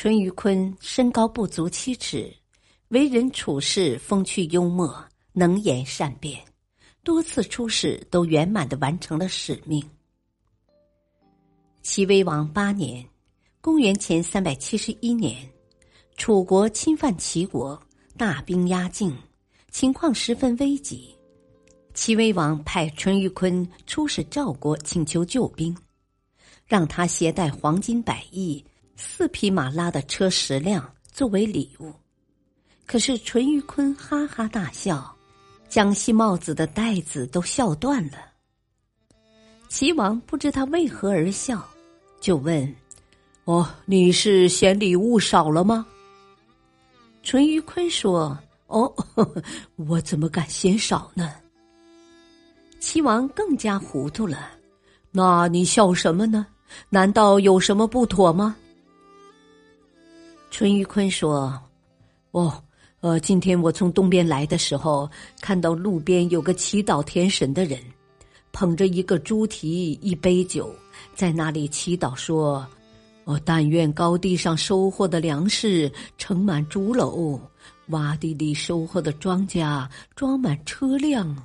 淳于髡身高不足七尺，为人处事风趣幽默，能言善辩，多次出使都圆满的完成了使命。齐威王八年（公元前三百七十一年），楚国侵犯齐国，大兵压境，情况十分危急。齐威王派淳于髡出使赵国，请求救兵，让他携带黄金百亿。四匹马拉的车十辆作为礼物，可是淳于髡哈哈大笑，将系帽子的带子都笑断了。齐王不知他为何而笑，就问：“哦，你是嫌礼物少了吗？”淳于髡说：“哦，我怎么敢嫌少呢？”齐王更加糊涂了，那你笑什么呢？难道有什么不妥吗？淳于髡说：“哦，呃，今天我从东边来的时候，看到路边有个祈祷天神的人，捧着一个猪蹄、一杯酒，在那里祈祷说：‘哦，但愿高地上收获的粮食盛满竹篓，洼地里收获的庄稼装满车辆，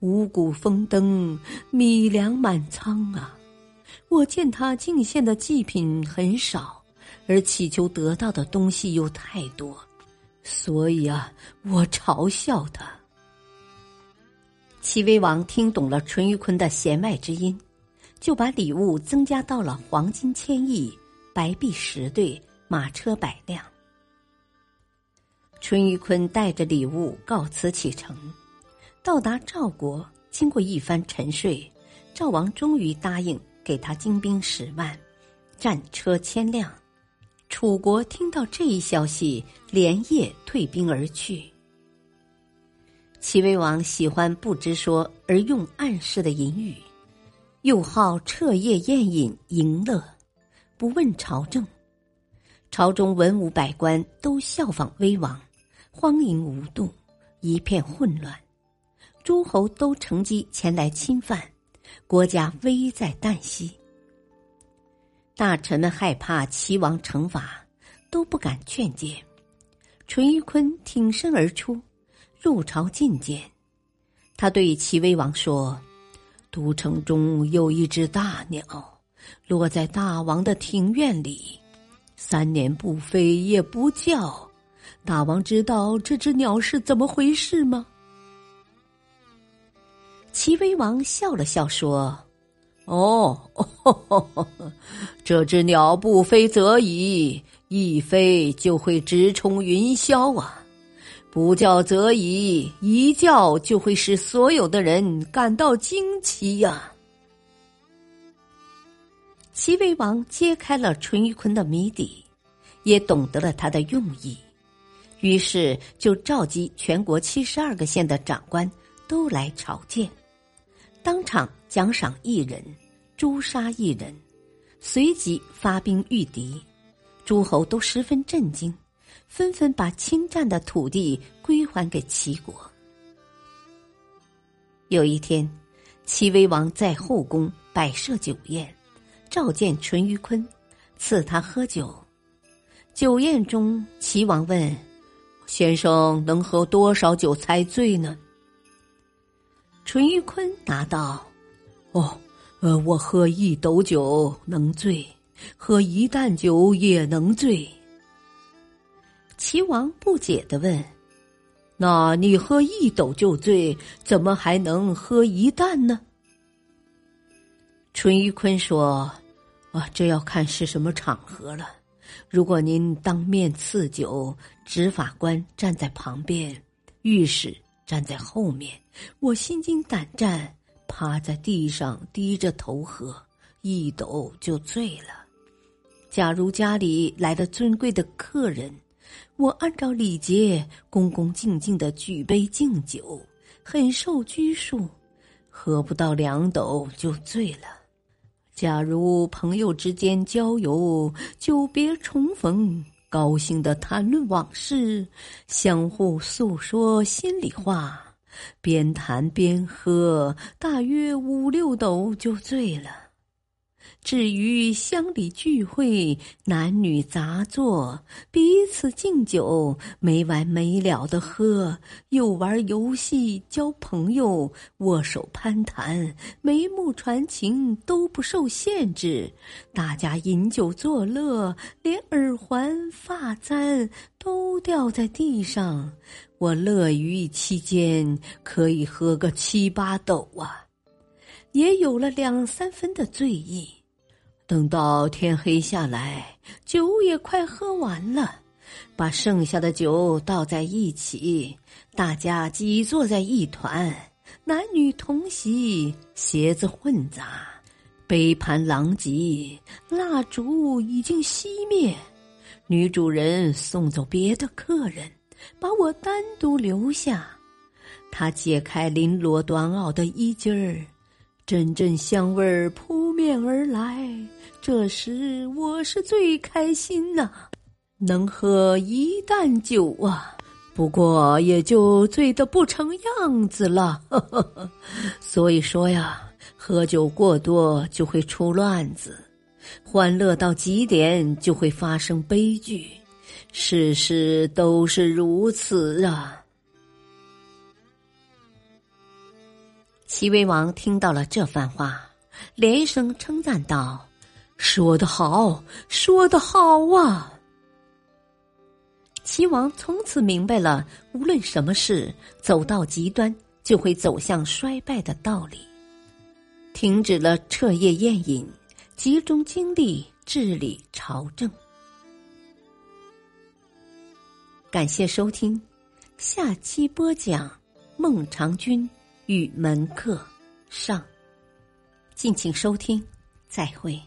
五谷丰登，米粮满仓啊！’我见他进献的祭品很少。”而祈求得到的东西又太多，所以啊，我嘲笑他。齐威王听懂了淳于髡的弦外之音，就把礼物增加到了黄金千亿、白璧十对、马车百辆。淳于髡带着礼物告辞启程，到达赵国，经过一番沉睡，赵王终于答应给他精兵十万，战车千辆。楚国听到这一消息，连夜退兵而去。齐威王喜欢不直说而用暗示的隐语，又好彻夜宴饮淫乐，不问朝政。朝中文武百官都效仿威王，荒淫无度，一片混乱。诸侯都乘机前来侵犯，国家危在旦夕。大臣们害怕齐王惩罚，都不敢劝谏。淳于髡挺身而出，入朝觐见。他对齐威王说：“都城中有一只大鸟，落在大王的庭院里，三年不飞也不叫。大王知道这只鸟是怎么回事吗？”齐威王笑了笑说。哦，这只鸟不飞则已，一飞就会直冲云霄啊！不叫则已，一叫就会使所有的人感到惊奇呀！齐威王揭开了淳于髡的谜底，也懂得了他的用意，于是就召集全国七十二个县的长官都来朝见。当场奖赏一人，诛杀一人，随即发兵御敌。诸侯都十分震惊，纷纷把侵占的土地归还给齐国。有一天，齐威王在后宫摆设酒宴，召见淳于髡，赐他喝酒。酒宴中，齐王问：“先生能喝多少酒才醉呢？”淳于髡答道：“哦，呃，我喝一斗酒能醉，喝一担酒也能醉。”齐王不解的问：“那你喝一斗就醉，怎么还能喝一担呢？”淳于髡说：“啊，这要看是什么场合了。如果您当面赐酒，执法官站在旁边，御史。”站在后面，我心惊胆战，趴在地上低着头喝，一抖就醉了。假如家里来了尊贵的客人，我按照礼节恭恭敬敬的举杯敬酒，很受拘束，喝不到两斗就醉了。假如朋友之间交友，久别重逢，高兴的谈论往事，相互诉说心里话，边谈边喝，大约五六斗就醉了。至于乡里聚会，男女杂作，彼此敬酒，没完没了的喝，又玩游戏、交朋友、握手攀谈，眉目传情都不受限制。大家饮酒作乐，连耳环、发簪都掉在地上。我乐于其间，可以喝个七八斗啊，也有了两三分的醉意。等到天黑下来，酒也快喝完了，把剩下的酒倒在一起，大家挤坐在一团，男女同席，鞋子混杂，杯盘狼藉，蜡烛已经熄灭，女主人送走别的客人，把我单独留下，她解开绫罗短袄的衣襟儿。阵阵香味儿扑面而来，这时我是最开心呐，能喝一担酒啊！不过也就醉得不成样子了。所以说呀，喝酒过多就会出乱子，欢乐到极点就会发生悲剧，事事都是如此啊。齐威王听到了这番话，连声称赞道：“说得好，说得好啊！”齐王从此明白了，无论什么事走到极端，就会走向衰败的道理，停止了彻夜宴饮，集中精力治理朝政。感谢收听，下期播讲孟尝君。与门客上，敬请收听，再会。